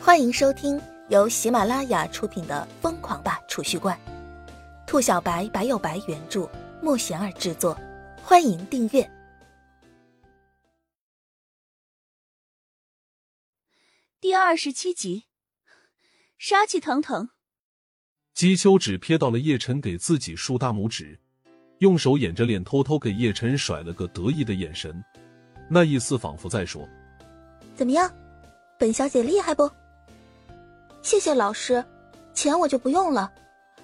欢迎收听由喜马拉雅出品的《疯狂吧储蓄罐》，兔小白白有白原著，莫贤儿制作。欢迎订阅第二十七集，杀气腾腾。姬秋只瞥到了叶晨给自己竖大拇指，用手掩着脸，偷偷给叶晨甩了个得意的眼神，那意思仿佛在说：“怎么样，本小姐厉害不？”谢谢老师，钱我就不用了。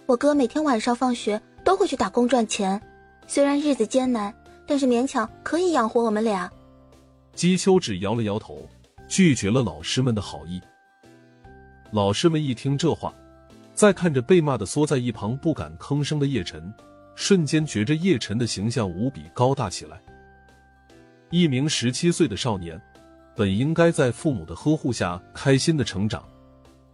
我哥每天晚上放学都会去打工赚钱，虽然日子艰难，但是勉强可以养活我们俩。姬秋只摇了摇头，拒绝了老师们的好意。老师们一听这话。再看着被骂的缩在一旁不敢吭声的叶晨，瞬间觉着叶晨的形象无比高大起来。一名十七岁的少年，本应该在父母的呵护下开心的成长，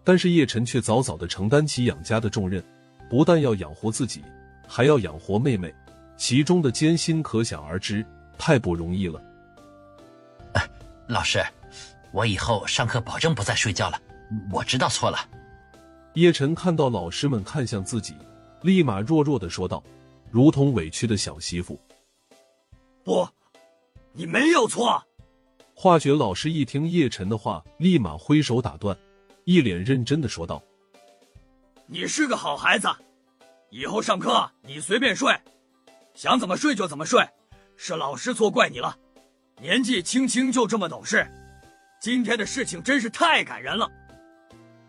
但是叶晨却早早的承担起养家的重任，不但要养活自己，还要养活妹妹，其中的艰辛可想而知，太不容易了。老师，我以后上课保证不再睡觉了，我知道错了。叶晨看到老师们看向自己，立马弱弱的说道，如同委屈的小媳妇。不，你没有错。化学老师一听叶晨的话，立马挥手打断，一脸认真的说道：“你是个好孩子，以后上课你随便睡，想怎么睡就怎么睡，是老师错怪你了。年纪轻轻就这么懂事，今天的事情真是太感人了。”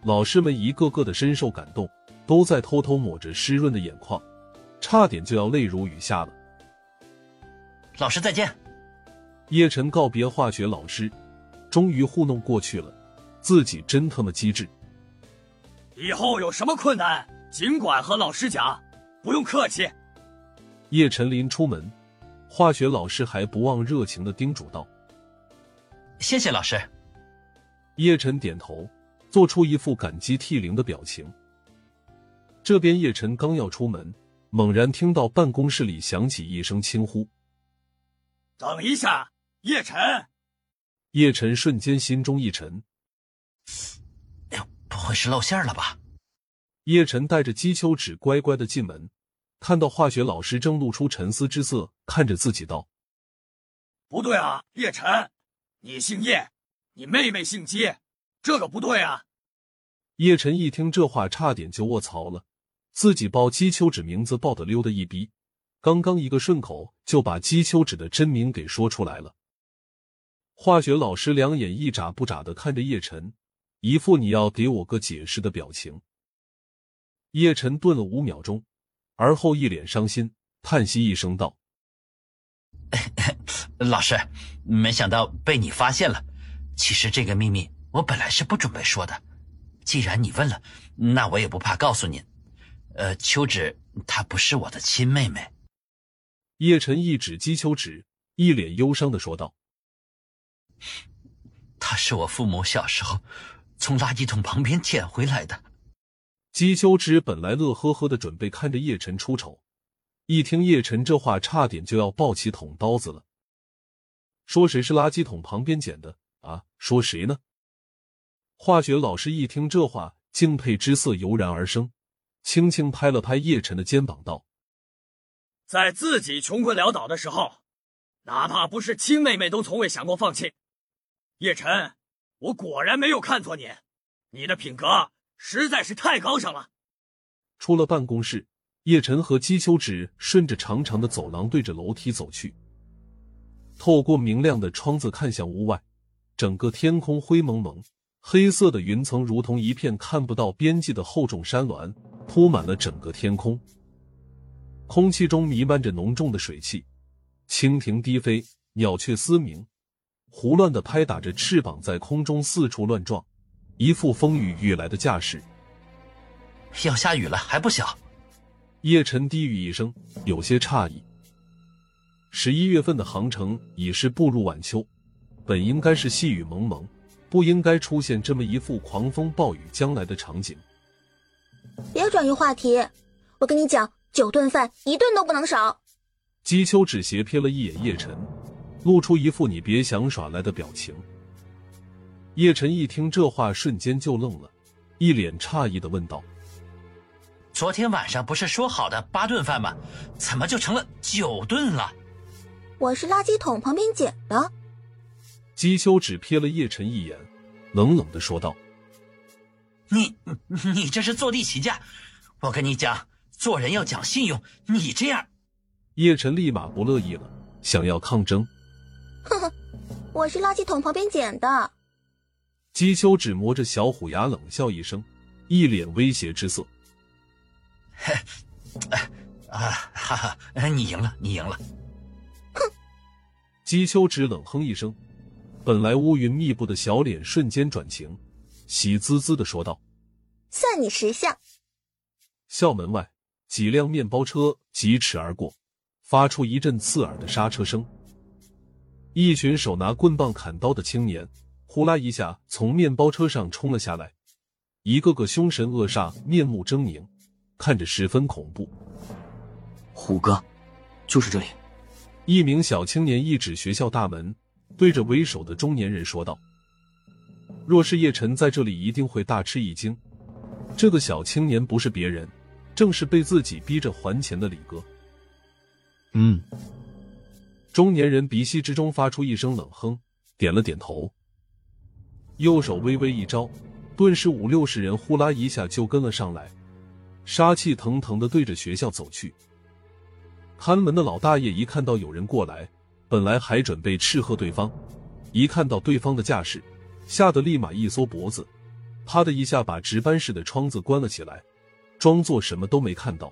老师们一个个的深受感动，都在偷偷抹着湿润的眼眶，差点就要泪如雨下了。老师再见。叶晨告别化学老师，终于糊弄过去了，自己真他妈机智。以后有什么困难，尽管和老师讲，不用客气。叶晨临出门，化学老师还不忘热情的叮嘱道：“谢谢老师。”叶晨点头。做出一副感激涕零的表情。这边叶晨刚要出门，猛然听到办公室里响起一声轻呼：“等一下，叶晨！”叶晨瞬间心中一沉：“哎呦，不会是露馅了吧？”叶晨带着姬秋芷乖乖的进门，看到化学老师正露出沉思之色，看着自己道：“不对啊，叶晨，你姓叶，你妹妹姓姬。”这个不对啊！叶晨一听这话，差点就卧槽了。自己报姬秋芷名字报的溜的一逼，刚刚一个顺口就把姬秋芷的真名给说出来了。化学老师两眼一眨不眨的看着叶晨，一副你要给我个解释的表情。叶晨顿了五秒钟，而后一脸伤心，叹息一声道：“ 老师，没想到被你发现了。其实这个秘密……”我本来是不准备说的，既然你问了，那我也不怕告诉您。呃，秋芷她不是我的亲妹妹。叶晨一指姬秋芷，一脸忧伤的说道：“她是我父母小时候从垃圾桶旁边捡回来的。”姬秋之本来乐呵呵的准备看着叶晨出丑，一听叶晨这话，差点就要抱起捅刀子了。说谁是垃圾桶旁边捡的啊？说谁呢？化学老师一听这话，敬佩之色油然而生，轻轻拍了拍叶晨的肩膀，道：“在自己穷困潦倒的时候，哪怕不是亲妹妹，都从未想过放弃。叶晨，我果然没有看错你，你的品格实在是太高尚了。”出了办公室，叶晨和姬秋芷顺着长长的走廊，对着楼梯走去。透过明亮的窗子看向屋外，整个天空灰蒙蒙。黑色的云层如同一片看不到边际的厚重山峦，铺满了整个天空。空气中弥漫着浓重的水汽，蜻蜓低飞，鸟雀嘶鸣，胡乱的拍打着翅膀在空中四处乱撞，一副风雨欲来的架势。要下雨了还不小？叶晨低语一声，有些诧异。十一月份的杭城已是步入晚秋，本应该是细雨蒙蒙。不应该出现这么一副狂风暴雨将来的场景。别转移话题，我跟你讲，九顿饭一顿都不能少。姬秋只斜瞥了一眼叶晨，露出一副你别想耍赖的表情。叶晨一听这话，瞬间就愣了，一脸诧异的问道：“昨天晚上不是说好的八顿饭吗？怎么就成了九顿了？”我是垃圾桶旁边捡的。姬修只瞥了叶晨一眼，冷冷的说道：“你你这是坐地起价！我跟你讲，做人要讲信用。你这样……”叶晨立马不乐意了，想要抗争。呵呵，我是垃圾桶旁边捡的。姬秋只磨着小虎牙，冷笑一声，一脸威胁之色。啊哈哈！你赢了，你赢了。哼！姬秋只冷哼一声，本来乌云密布的小脸瞬间转晴，喜滋滋的说道：“算你识相。”校门外，几辆面包车疾驰而过，发出一阵刺耳的刹车声。一群手拿棍棒、砍刀的青年，呼啦一下从面包车上冲了下来，一个个凶神恶煞，面目狰狞，看着十分恐怖。虎哥，就是这里。一名小青年一指学校大门，对着为首的中年人说道：“若是叶晨在这里，一定会大吃一惊。这个小青年不是别人，正是被自己逼着还钱的李哥。”嗯。中年人鼻息之中发出一声冷哼，点了点头，右手微微一招，顿时五六十人呼啦一下就跟了上来，杀气腾腾的对着学校走去。看门的老大爷一看到有人过来，本来还准备斥喝对方，一看到对方的架势，吓得立马一缩脖子，啪的一下把值班室的窗子关了起来，装作什么都没看到。